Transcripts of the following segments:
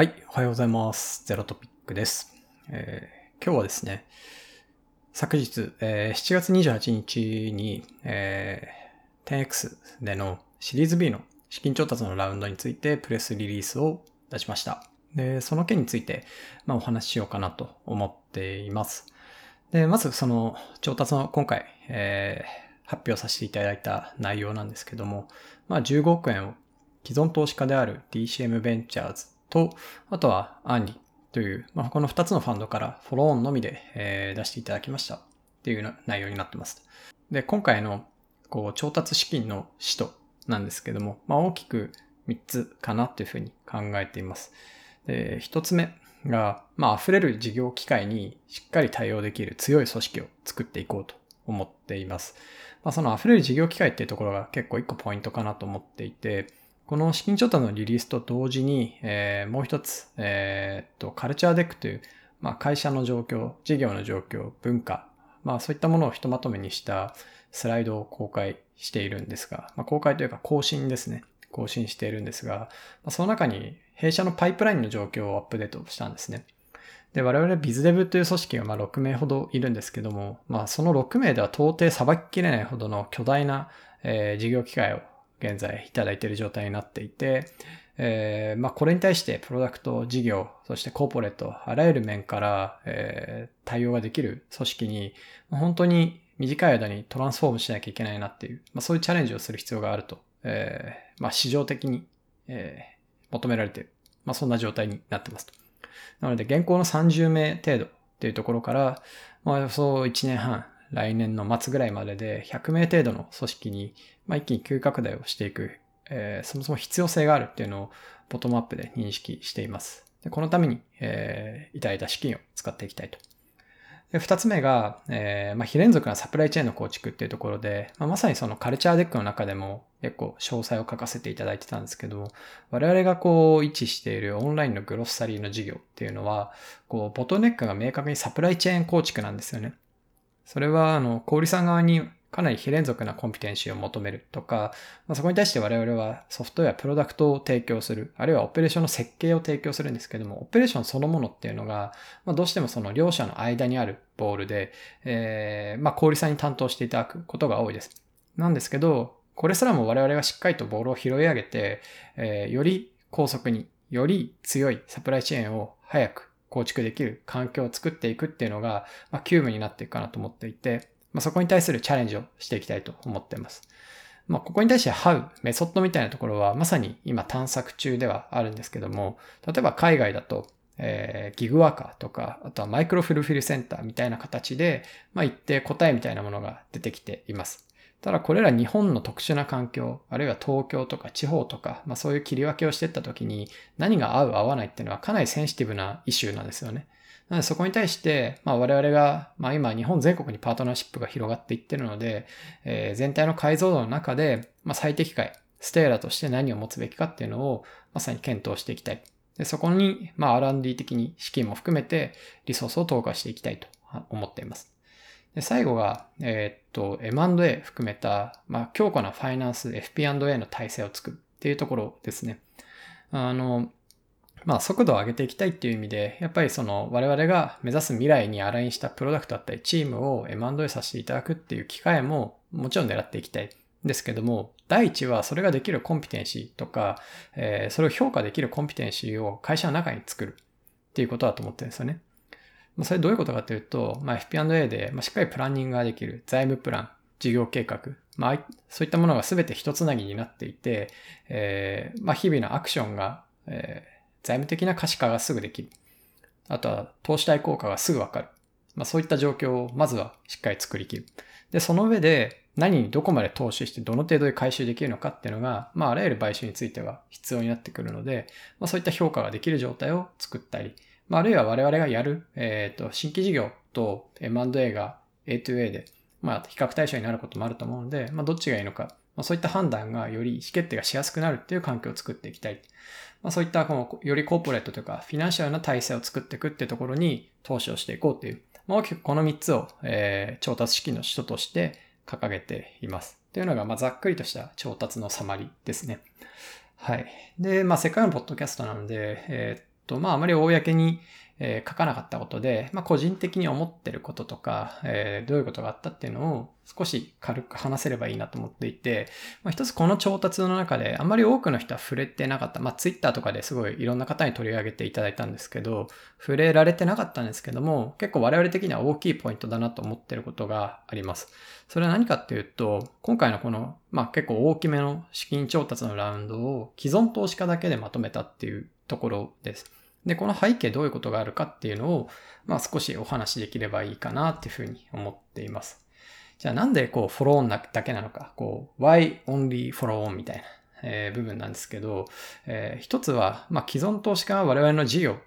はい、おはようございます。ゼロトピックです。えー今日はですね、昨日、えー7月28日に、えー 10X でのシリーズ B の資金調達のラウンドについてプレスリリースを出しました。で、その件について、まあ、お話ししようかなと思っています。で、まずその調達の今回、えー発表させていただいた内容なんですけども、まあ、15億円を既存投資家である DCM ベンチャーズと、あとはアンリという、まあ、この2つのファンドからフォローンのみで、えー出していただきましたっていう内容になってます。で、今回のこう調達資金の使途なんですけども、まあ、大きく3つかなというふうに考えています。で、1つ目が、まあ、溢れる事業機会にしっかり対応できる強い組織を作っていこうと思っています。まあ、その溢れる事業機会っていうところが結構1個ポイントかなと思っていて、この資金調達のリリースと同時に、えーもう一つ、えーっと、カルチャーデックという、まあ、会社の状況、事業の状況、文化、まあ、そういったものをひとまとめにしたスライドを公開しているんですが、まあ、公開というか更新ですね。更新しているんですが、まあ、その中に弊社のパイプラインの状況をアップデートしたんですね。で、我々ビズデブという組織がまあ6名ほどいるんですけども、まあその6名では到底さばききれないほどの巨大な、えー事業機会を現在いただいている状態になっていて、えーまあこれに対してプロダクト、事業、そしてコーポレート、あらゆる面から、えー対応ができる組織に、本当に短い間にトランスフォームしなきゃいけないなっていう、まあそういうチャレンジをする必要があると、えーまあ市場的に、え求められている。まそんな状態になってますと。なので、現行の30名程度っていうところから、まあ、そう1年半、来年の末ぐらいまでで100名程度の組織に、まあ、一気に急拡大をしていく、えーそもそも必要性があるっていうのをボトムアップで認識しています。でこのために、えーいただいた資金を使っていきたいと。で二つ目が、えーまあ、非連続なサプライチェーンの構築っていうところで、まあ、まさにそのカルチャーデックの中でも結構詳細を書かせていただいてたんですけど、我々がこう位置しているオンラインのグロッサリーの事業っていうのは、こうボトネックが明確にサプライチェーン構築なんですよね。それは、あの、小売さん側にかなり非連続なコンピテンシーを求めるとか、まあ、そこに対して我々はソフトウェア、プロダクトを提供する、あるいはオペレーションの設計を提供するんですけども、オペレーションそのものっていうのが、まあ、どうしてもその両者の間にあるボールで、えーまあ、小売さんに担当していただくことが多いです。なんですけど、これすらも我々がしっかりとボールを拾い上げて、えーより高速に、より強いサプライチェーンを早く構築できる環境を作っていくっていうのが、まあ、急務になっていくかなと思っていて、まあ、そこに対するチャレンジをしていきたいと思っています。まあ、ここに対して How、メソッドみたいなところはまさに今探索中ではあるんですけども、例えば海外だと、えーギグワーカーとか、あとはマイクロフルフィルセンターみたいな形で、まあ、一定答えみたいなものが出てきています。ただこれら日本の特殊な環境、あるいは東京とか地方とか、まあそういう切り分けをしていった時に何が合う合わないっていうのはかなりセンシティブなイシューなんですよね。なのでそこに対して、まあ我々が、まあ今日本全国にパートナーシップが広がっていってるので、えー全体の解像度の中で、まあ最適解、ステーラとして何を持つべきかっていうのをまさに検討していきたい。でそこに、まあ R&D 的に資金も含めてリソースを投下していきたいと思っています。で最後が、えーっと、M&A 含めた、まあ、強固なファイナンス、FP&A の体制を作るっていうところですね。あの、まあ、速度を上げていきたいっていう意味で、やっぱりその我々が目指す未来にアラインしたプロダクトだったりチームを M&A させていただくっていう機会ももちろん狙っていきたい。ですけども、第一はそれができるコンピテンシーとか、えーそれを評価できるコンピテンシーを会社の中に作るっていうことだと思ってるんですよね。まあそれどういうことかというと、まあ、FP&A で、ま、しっかりプランニングができる財務プラン、事業計画、まあ、そういったものが全て一つなぎになっていて、えーまあ、日々のアクションが、えー財務的な可視化がすぐできる。あとは投資対効果がすぐわかる。まあ、そういった状況をまずはしっかり作りきる。で、その上で何にどこまで投資してどの程度で回収できるのかっていうのが、まあ、あらゆる買収については必要になってくるので、まあ、そういった評価ができる状態を作ったり、まあ、あるいは我々がやる、えっ、と、新規事業と M&A が A2A で、まあ、比較対象になることもあると思うので、まあ、どっちがいいのか、まあ、そういった判断がより意思決定がしやすくなるっていう環境を作っていきたい。まあ、そういったこの、よりコーポレートというか、フィナンシャルな体制を作っていくっていうところに投資をしていこうっていう、まあ、大きくこの3つを、えー調達資金の使途として掲げています。っていうのが、まあ、ざっくりとした調達のサマリですね。はい。で、まあ、せっかくのポッドキャストなので、えーと、まああまり公に、え、書かなかったことで、まあ個人的に思ってることとか、え、どういうことがあったっていうのを少し軽く話せればいいなと思っていて、まあ一つこの調達の中であまり多くの人は触れてなかった。まあツイッターとかですごいいろんな方に取り上げていただいたんですけど、触れられてなかったんですけども、結構我々的には大きいポイントだなと思ってることがあります。それは何かっていうと、今回のこの、まあ結構大きめの資金調達のラウンドを既存投資家だけでまとめたっていうところです。で、この背景どういうことがあるかっていうのを、まあ少しお話しできればいいかなっていうふうに思っています。じゃあなんでこうフォローオンだけなのか、こう why only follow on みたいな、えー、部分なんですけど、えー、一つは、まあ既存投資家は我々の事業、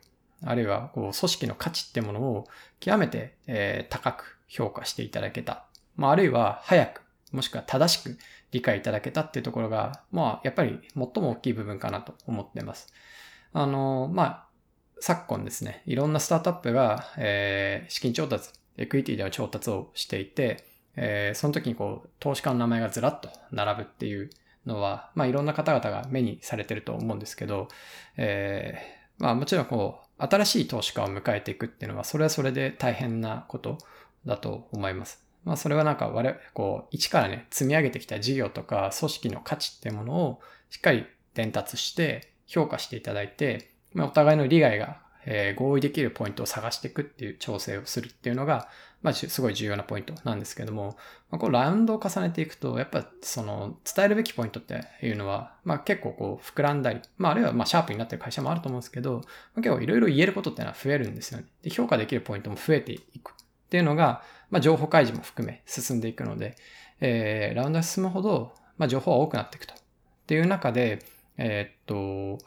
あるいはこう組織の価値ってものを極めて、えー、高く評価していただけた。まああるいは早く、もしくは正しく理解いただけたっていうところが、まあやっぱり最も大きい部分かなと思ってます。あの、まあ昨今ですね、いろんなスタートアップが、えー、資金調達、エクイティでの調達をしていて、えー、その時にこう、投資家の名前がずらっと並ぶっていうのは、まあいろんな方々が目にされてると思うんですけど、えー、まあもちろんこう、新しい投資家を迎えていくっていうのは、それはそれで大変なことだと思います。まあそれはなんか我々、こう、一からね、積み上げてきた事業とか組織の価値っていうものをしっかり伝達して評価していただいて、まあ、お互いの利害が、えー、合意できるポイントを探していくっていう調整をするっていうのが、まあ、すごい重要なポイントなんですけども、まあ、こうラウンドを重ねていくと、やっぱその伝えるべきポイントっていうのは、まあ結構こう膨らんだり、まああるいはまあシャープになってる会社もあると思うんですけど、まあ、結構いろいろ言えることっていうのは増えるんですよね。で、評価できるポイントも増えていくっていうのが、まあ情報開示も含め進んでいくので、えー、ラウンドが進むほど、まあ情報は多くなっていくと。っていう中で、えー、っと、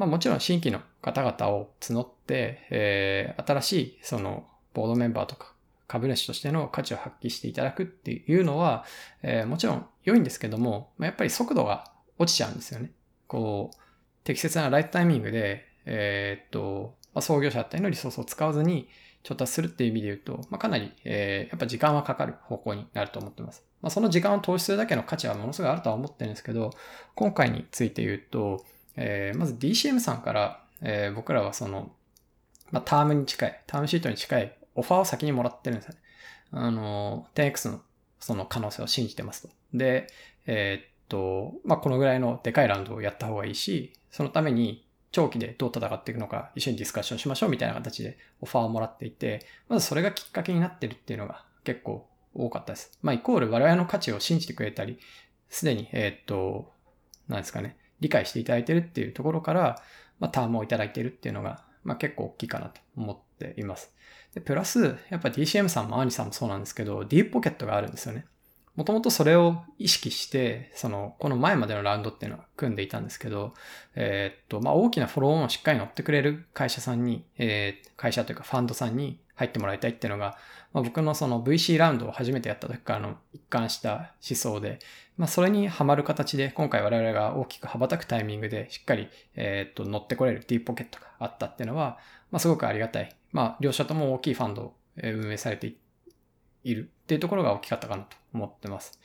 まあもちろん新規の方々を募って、えー、新しいそのボードメンバーとか株主としての価値を発揮していただくっていうのは、えー、もちろん良いんですけどもま、やっぱり速度が落ちちゃうんですよね。こう、適切なライトタイミングで、えー、っと、まあ、創業者だったりのリソースを使わずに調達するっていう意味で言うと、まあ、かなり、えー、やっぱ時間はかかる方向になると思ってます。まあ、その時間を投資するだけの価値はものすごいあるとは思ってるんですけど、今回について言うと、えー、まず DCM さんから、えー、僕らはその、まあ、タームに近い、タームシートに近いオファーを先にもらってるんですよね。あの、10X のその可能性を信じてますと。で、えー、っと、まあ、このぐらいのでかいラウンドをやった方がいいし、そのために長期でどう戦っていくのか一緒にディスカッションしましょうみたいな形でオファーをもらっていて、まずそれがきっかけになってるっていうのが結構多かったです。まあ、イコール我々の価値を信じてくれたり、すでに、えー、っと、なんですかね、理解していただいてるっていうところから、まあ、タームをいただいてるっていうのが、まあ、結構大きいかなと思っています。で、プラス、やっぱ DCM さんもアーニさんもそうなんですけど、ディープポケットがあるんですよね。もともとそれを意識して、その、この前までのラウンドっていうのは組んでいたんですけど、えー、っと、まあ、大きなフォローオンをしっかり乗ってくれる会社さんに、えー、会社というかファンドさんに入ってもらいたいっていうのが、まあ、僕のその VC ラウンドを初めてやった時からの一貫した思想で、まあ、それにはまる形で、今回我々が大きく羽ばたくタイミングで、しっかり、えっと、乗ってこれるディーポケットがあったっていうのは、まあ、すごくありがたい。まあ、両者とも大きいファンドを運営されているっていうところが大きかったかなと思ってます。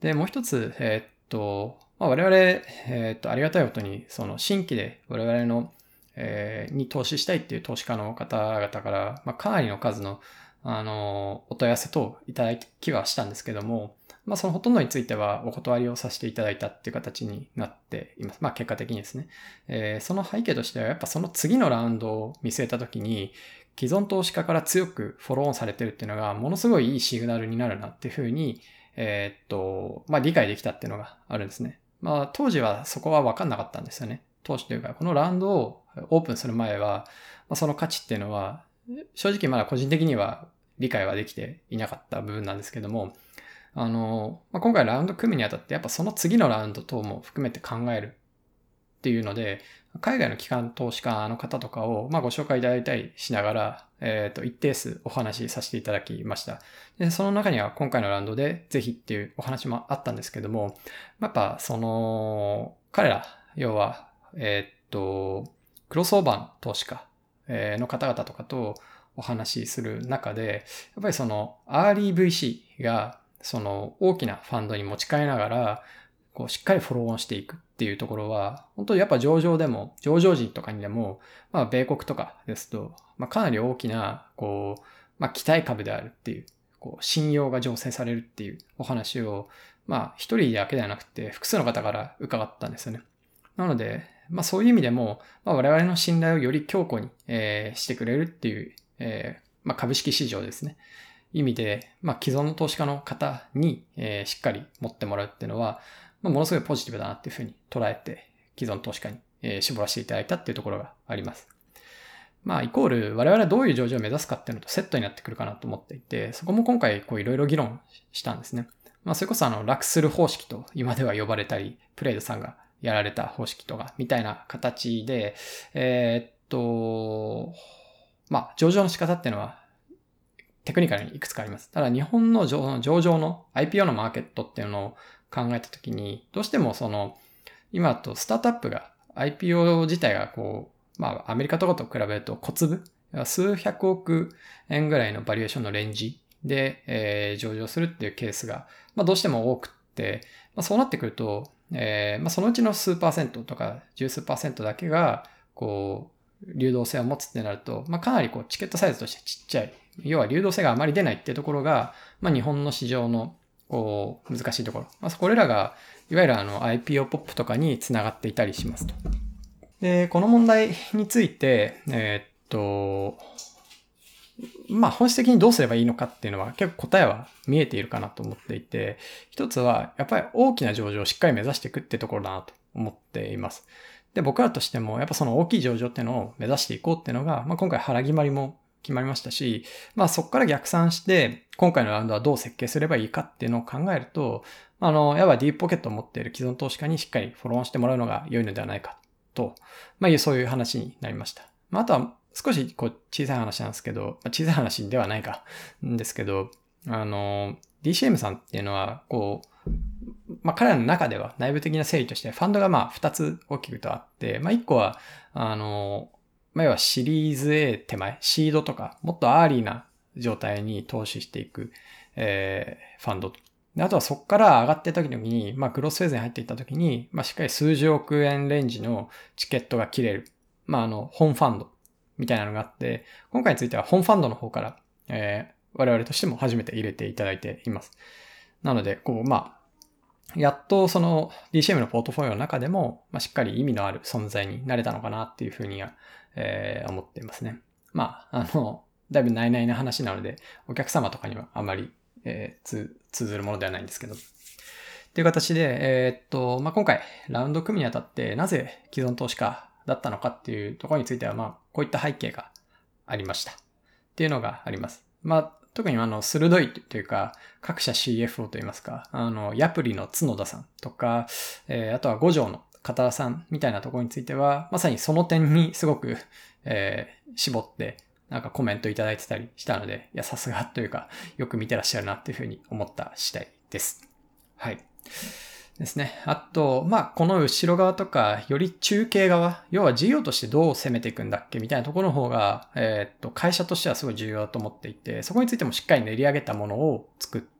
で、もう一つ、えっと、まあ、我々、えっと、ありがたいことに、その新規で我々の、えー、に投資したいっていう投資家の方々から、まあ、かなりの数の、あの、お問い合わせ等いただきはしたんですけども、まあそのほとんどについてはお断りをさせていただいたっていう形になっています。まあ結果的にですね。えー、その背景としてはやっぱその次のラウンドを見据えたときに、既存投資家から強くフォローオンされてるっていうのがものすごいいいシグナルになるなっていうふうに、えー、っと、まあ理解できたっていうのがあるんですね。まあ当時はそこはわかんなかったんですよね。当時というか、このラウンドをオープンする前は、まあ、その価値っていうのは、正直まだ個人的には理解はできていなかった部分なんですけども、あの、まあ、今回ラウンド組むにあたって、やっぱその次のラウンド等も含めて考えるっていうので、海外の機関投資家の方とかを、まあ、ご紹介いただいたりしながら、えっ、ー、と、一定数お話しさせていただきました。で、その中には今回のラウンドでぜひっていうお話もあったんですけども、やっぱその、彼ら、要は、えっ、ー、と、クロスオーバーの投資家の方々とかとお話しする中で、やっぱりその、アーリー VC がその大きなファンドに持ち替えながら、こう、しっかりフォローオンしていくっていうところは、本当にやっぱ上場でも、上場時とかにでも、まあ、米国とかですと、まあ、かなり大きな、こう、まあ、期待株であるっていう、こう、信用が醸成されるっていうお話を、まあ、一人だけではなくて、複数の方から伺ったんですよね。なので、まあそういう意味でも、まあ、我々の信頼をより強固に、えー、してくれるっていう、えー、まあ株式市場ですね。意味で、まあ既存の投資家の方に、えー、しっかり持ってもらうっていうのは、まあ、ものすごいポジティブだなっていうふうに捉えて、既存投資家に、えー、絞らせていただいたっていうところがあります。まあ、イコール、我々はどういう上場を目指すかっていうのとセットになってくるかなと思っていて、そこも今回、こう、いろいろ議論したんですね。まあ、それこそ、あの、ラクスル方式と今では呼ばれたり、プレイドさんがやられた方式とか、みたいな形で、えー、っと、まあ、上場の仕方っていうのは、テクニカルにいくつかあります。ただ、日本の上場の IPO のマーケットっていうのを考えたときに、どうしてもその、今とスタートアップが IPO 自体がこう、まあ、アメリカとかと比べると小粒、数百億円ぐらいのバリエーションのレンジで、えー、上場するっていうケースが、まあ、どうしても多くって、まあ、そうなってくると、えー、まあ、そのうちの数パーセントとか十数パーセントだけが、こう、流動性を持つってなると、まあ、かなりこう、チケットサイズとしてちっちゃい。要は流動性があまり出ないっていうところが、まあ、日本の市場の、こう、難しいところ。まあ、これらが、いわゆるあの、IPO ポップとかにつながっていたりしますと。で、この問題について、えー、っと、まあ本質的にどうすればいいのかっていうのは結構答えは見えているかなと思っていて、一つはやっぱり大きな上場をしっかり目指していくってところだなと思っています。で、僕らとしてもやっぱその大きい上場っていうのを目指していこうっていうのが、まあ今回腹決まりも決まりましたし、まあそこから逆算して、今回のラウンドはどう設計すればいいかっていうのを考えると、あの、やっぱディープポケットを持っている既存投資家にしっかりフォローしてもらうのが良いのではないかと、まあそういう話になりました。まああとは少しこう小さい話なんですけど、小さい話ではないか、んですけど、あの、DCM さんっていうのは、こう、まあ、彼らの中では内部的な整理としてファンドがまあ2つ大きくとあって、まあ、1個は、あの、まあ、要はシリーズ A 手前、シードとか、もっとアーリーな状態に投資していく、えー、ファンド。あとはそこから上がってた時に、まあ、クロスフェーズに入っていった時に、まあ、しっかり数十億円レンジのチケットが切れる。まあ、あの、本ファンド。みたいなのがあって、今回については本ファンドの方から、えー、我々としても初めて入れていただいています。なので、こう、まあ、やっとその DCM のポートフォリオの中でも、まあ、しっかり意味のある存在になれたのかなっていうふうには、えー、思っていますね。まあ、あの、だいぶ内々な話なので、お客様とかにはあまり、えー、通ずるものではないんですけど。っていう形で、えー、っと、まあ、今回、ラウンド組むにあたって、なぜ既存投資家だったのかっていうところについては、まあ、こういった背景がありました。っていうのがあります。まあ、特にあの、鋭いというか、各社 CFO といいますか、あの、ヤプリの角田さんとか、えー、あとは五条の片田さんみたいなところについては、まさにその点にすごく、えー、絞って、なんかコメントいただいてたりしたので、いや、さすがというか、よく見てらっしゃるなっていうふうに思った次第です。はい。ですね。あと、まあ、この後ろ側とか、より中継側、要は事業としてどう攻めていくんだっけみたいなところの方が、えー、っと、会社としてはすごい重要だと思っていて、そこについてもしっかり練り上げたものを作って、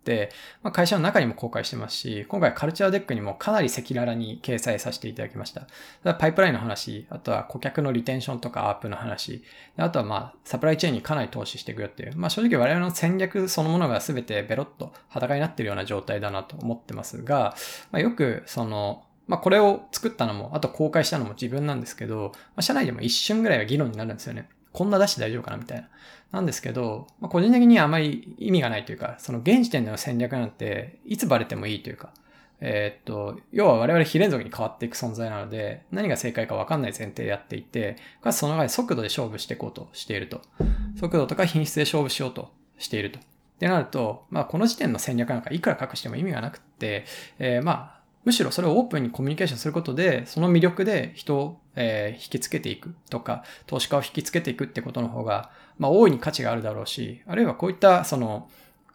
まあ、会社の中にも公開してますし、今回カルチャーデックにもかなり赤裸々に掲載させていただきました。パイプラインの話、あとは顧客のリテンションとかアップの話、あとはまあ、サプライチェーンにかなり投資していくよっていう、まあ正直我々の戦略そのものが全てベロッと裸になっているような状態だなと思ってますが、まあ、よくその、まあこれを作ったのも、あと公開したのも自分なんですけど、まあ、社内でも一瞬ぐらいは議論になるんですよね。こんな出して大丈夫かなみたいな。なんですけど、まあ、個人的にはあまり意味がないというか、その現時点での戦略なんて、いつバレてもいいというか、えー、っと、要は我々非連続に変わっていく存在なので、何が正解かわかんない前提でやっていて、かつその中で速度で勝負していこうとしていると。速度とか品質で勝負しようとしていると。ってなると、まあこの時点の戦略なんかいくら隠しても意味がなくって、えー、まあむしろそれをオープンにコミュニケーションすることで、その魅力で人を、えー、引きつけていくとか、投資家を引きつけていくってことの方が、まあ、大いに価値があるだろうし、あるいはこういった、その、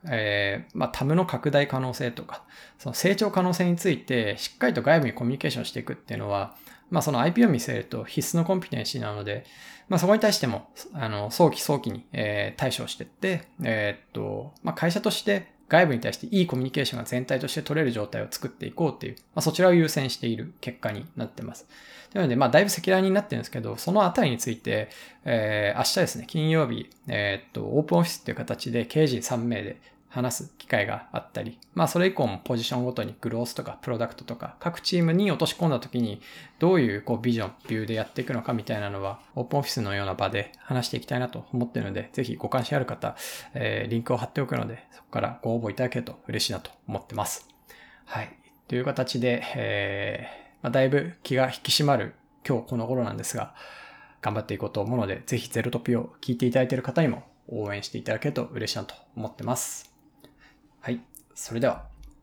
えー、まあ、タムの拡大可能性とか、その成長可能性について、しっかりと外部にコミュニケーションしていくっていうのは、まあ、その IP を見せると必須のコンピテンシーなので、まあ、そこに対しても、あの、早期早期に、えー、対処していって、えー、っと、まあ、会社として外部に対していいコミュニケーションが全体として取れる状態を作っていこうっていう、まあ、そちらを優先している結果になってます。なので、まあ、だいぶ赤裸々になってるんですけど、そのあたりについて、えー、明日ですね、金曜日、えー、っと、オープンオフィスっていう形で、刑事3名で話す機会があったり、まあそれ以降もポジションごとにグロースとかプロダクトとか各チームに落とし込んだ時にどういうこうビジョン、ビューでやっていくのかみたいなのはオープンオフィスのような場で話していきたいなと思っているので、ぜひご関心ある方、えー、リンクを貼っておくので、そこからご応募いただけると嬉しいなと思ってます。はい。という形で、えー、まあ、だいぶ気が引き締まる今日この頃なんですが、頑張っていこうと思うので、ぜひゼロトピを聞いていただいている方にも応援していただけると嬉しいなと思ってます。はい。それでは。